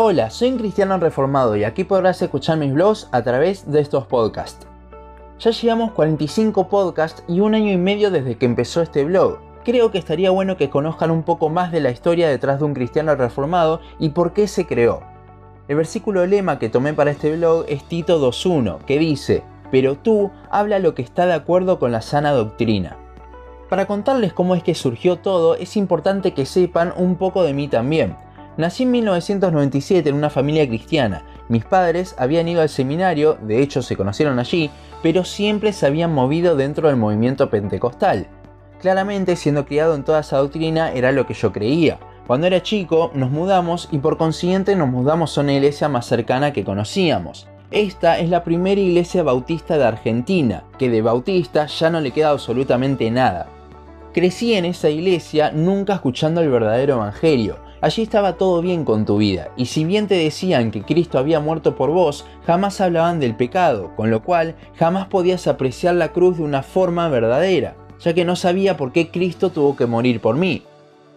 Hola, soy un cristiano reformado y aquí podrás escuchar mis blogs a través de estos podcasts. Ya llevamos 45 podcasts y un año y medio desde que empezó este blog. Creo que estaría bueno que conozcan un poco más de la historia detrás de un cristiano reformado y por qué se creó. El versículo lema que tomé para este blog es Tito 2.1, que dice, pero tú habla lo que está de acuerdo con la sana doctrina. Para contarles cómo es que surgió todo, es importante que sepan un poco de mí también. Nací en 1997 en una familia cristiana. Mis padres habían ido al seminario, de hecho se conocieron allí, pero siempre se habían movido dentro del movimiento pentecostal. Claramente, siendo criado en toda esa doctrina, era lo que yo creía. Cuando era chico, nos mudamos y por consiguiente nos mudamos a una iglesia más cercana que conocíamos. Esta es la primera iglesia bautista de Argentina, que de bautista ya no le queda absolutamente nada. Crecí en esa iglesia nunca escuchando el verdadero evangelio. Allí estaba todo bien con tu vida, y si bien te decían que Cristo había muerto por vos, jamás hablaban del pecado, con lo cual jamás podías apreciar la cruz de una forma verdadera, ya que no sabía por qué Cristo tuvo que morir por mí.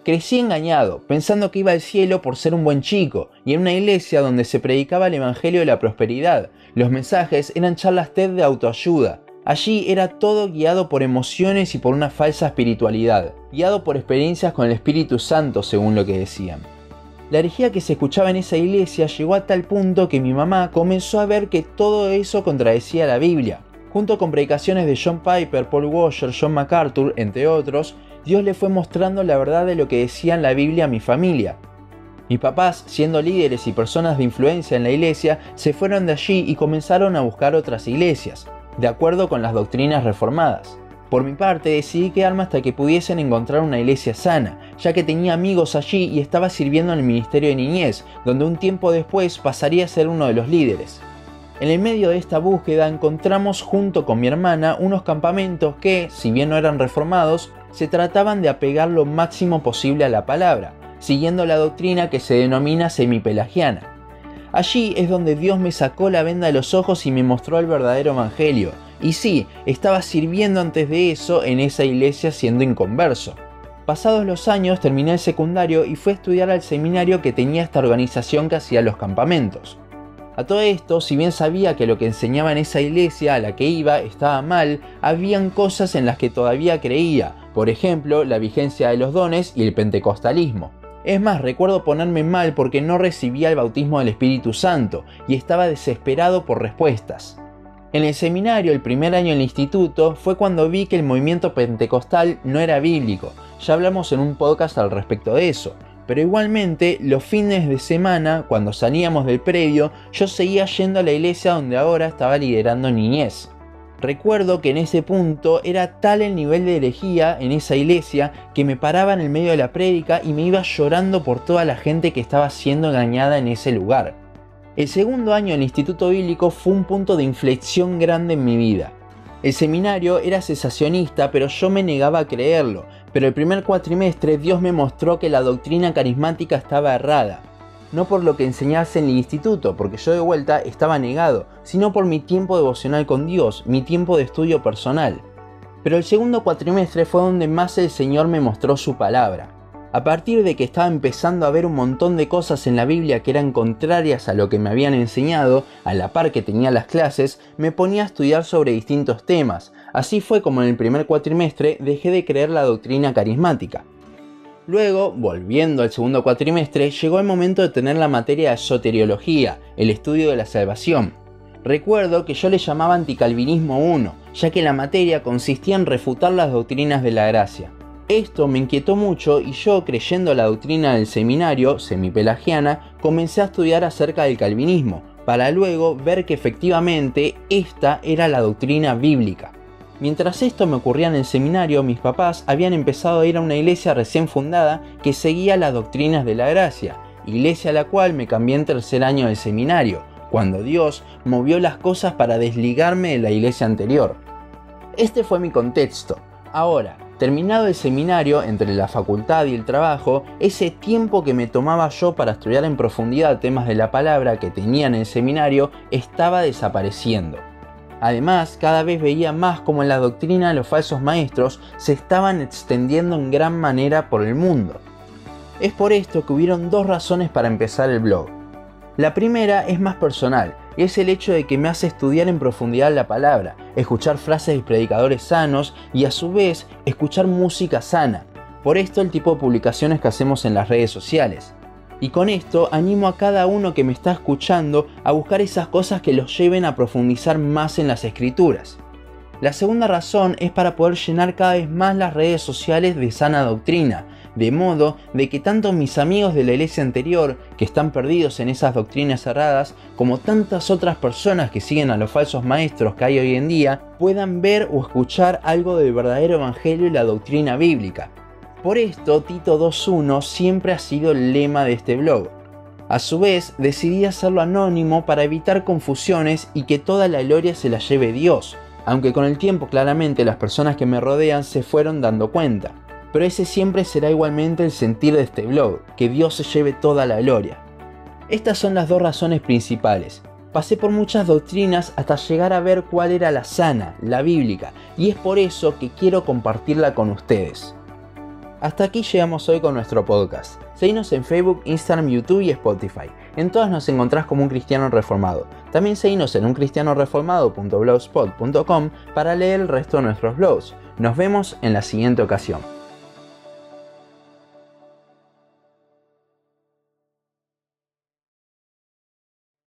Crecí engañado, pensando que iba al cielo por ser un buen chico, y en una iglesia donde se predicaba el Evangelio de la Prosperidad. Los mensajes eran charlas TED de autoayuda, Allí era todo guiado por emociones y por una falsa espiritualidad, guiado por experiencias con el Espíritu Santo según lo que decían. La herejía que se escuchaba en esa iglesia llegó a tal punto que mi mamá comenzó a ver que todo eso contradecía la Biblia. Junto con predicaciones de John Piper, Paul Washer, John MacArthur, entre otros, Dios le fue mostrando la verdad de lo que decía en la Biblia a mi familia. Mis papás, siendo líderes y personas de influencia en la iglesia, se fueron de allí y comenzaron a buscar otras iglesias de acuerdo con las doctrinas reformadas. Por mi parte, decidí quedarme hasta que pudiesen encontrar una iglesia sana, ya que tenía amigos allí y estaba sirviendo en el Ministerio de Niñez, donde un tiempo después pasaría a ser uno de los líderes. En el medio de esta búsqueda encontramos junto con mi hermana unos campamentos que, si bien no eran reformados, se trataban de apegar lo máximo posible a la palabra, siguiendo la doctrina que se denomina semipelagiana. Allí es donde Dios me sacó la venda de los ojos y me mostró el verdadero evangelio. Y sí, estaba sirviendo antes de eso en esa iglesia siendo inconverso. Pasados los años terminé el secundario y fui a estudiar al seminario que tenía esta organización que hacía los campamentos. A todo esto, si bien sabía que lo que enseñaba en esa iglesia a la que iba estaba mal, habían cosas en las que todavía creía, por ejemplo, la vigencia de los dones y el pentecostalismo. Es más, recuerdo ponerme mal porque no recibía el bautismo del Espíritu Santo y estaba desesperado por respuestas. En el seminario, el primer año en el instituto, fue cuando vi que el movimiento pentecostal no era bíblico. Ya hablamos en un podcast al respecto de eso. Pero igualmente, los fines de semana, cuando salíamos del predio, yo seguía yendo a la iglesia donde ahora estaba liderando niñez. Recuerdo que en ese punto era tal el nivel de herejía en esa iglesia que me paraba en el medio de la prédica y me iba llorando por toda la gente que estaba siendo engañada en ese lugar. El segundo año en el Instituto Bíblico fue un punto de inflexión grande en mi vida. El seminario era cesacionista, pero yo me negaba a creerlo. Pero el primer cuatrimestre Dios me mostró que la doctrina carismática estaba errada no por lo que enseñase en el instituto, porque yo de vuelta estaba negado, sino por mi tiempo devocional con Dios, mi tiempo de estudio personal. Pero el segundo cuatrimestre fue donde más el Señor me mostró su palabra. A partir de que estaba empezando a ver un montón de cosas en la Biblia que eran contrarias a lo que me habían enseñado, a la par que tenía las clases, me ponía a estudiar sobre distintos temas. Así fue como en el primer cuatrimestre dejé de creer la doctrina carismática. Luego, volviendo al segundo cuatrimestre, llegó el momento de tener la materia de soteriología, el estudio de la salvación. Recuerdo que yo le llamaba anticalvinismo 1, ya que la materia consistía en refutar las doctrinas de la gracia. Esto me inquietó mucho y yo, creyendo la doctrina del seminario, semipelagiana, comencé a estudiar acerca del calvinismo, para luego ver que efectivamente esta era la doctrina bíblica. Mientras esto me ocurría en el seminario, mis papás habían empezado a ir a una iglesia recién fundada que seguía las doctrinas de la gracia, iglesia a la cual me cambié en tercer año del seminario, cuando Dios movió las cosas para desligarme de la iglesia anterior. Este fue mi contexto. Ahora, terminado el seminario, entre la facultad y el trabajo, ese tiempo que me tomaba yo para estudiar en profundidad temas de la palabra que tenía en el seminario estaba desapareciendo. Además, cada vez veía más como la doctrina los falsos maestros se estaban extendiendo en gran manera por el mundo. Es por esto que hubieron dos razones para empezar el blog. La primera es más personal, y es el hecho de que me hace estudiar en profundidad la palabra, escuchar frases de predicadores sanos y a su vez escuchar música sana. Por esto el tipo de publicaciones que hacemos en las redes sociales. Y con esto animo a cada uno que me está escuchando a buscar esas cosas que los lleven a profundizar más en las escrituras. La segunda razón es para poder llenar cada vez más las redes sociales de sana doctrina, de modo de que tanto mis amigos de la iglesia anterior, que están perdidos en esas doctrinas cerradas, como tantas otras personas que siguen a los falsos maestros que hay hoy en día, puedan ver o escuchar algo del verdadero evangelio y la doctrina bíblica. Por esto, Tito 2.1 siempre ha sido el lema de este blog. A su vez, decidí hacerlo anónimo para evitar confusiones y que toda la gloria se la lleve Dios, aunque con el tiempo claramente las personas que me rodean se fueron dando cuenta. Pero ese siempre será igualmente el sentir de este blog, que Dios se lleve toda la gloria. Estas son las dos razones principales. Pasé por muchas doctrinas hasta llegar a ver cuál era la sana, la bíblica, y es por eso que quiero compartirla con ustedes. Hasta aquí llegamos hoy con nuestro podcast. Seguinos en Facebook, Instagram, YouTube y Spotify. En todas nos encontrás como un cristiano reformado. También seguinos en uncristianoreformado.blogspot.com para leer el resto de nuestros blogs. Nos vemos en la siguiente ocasión.